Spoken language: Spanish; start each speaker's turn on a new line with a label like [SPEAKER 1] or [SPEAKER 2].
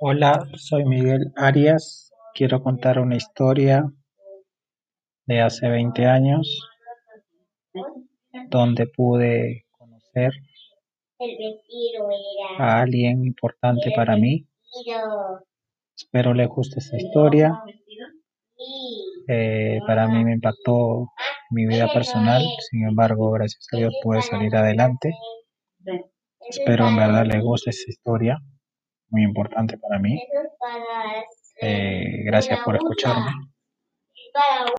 [SPEAKER 1] Hola, soy Miguel Arias. Quiero contar una historia de hace 20 años donde pude conocer a alguien importante para mí. Espero le guste esta historia. Eh, para mí me impactó mi vida personal, sin embargo, gracias a Dios pude salir adelante. Espero en verdad le guste esta historia, muy importante para mí. Eh, gracias por escucharme.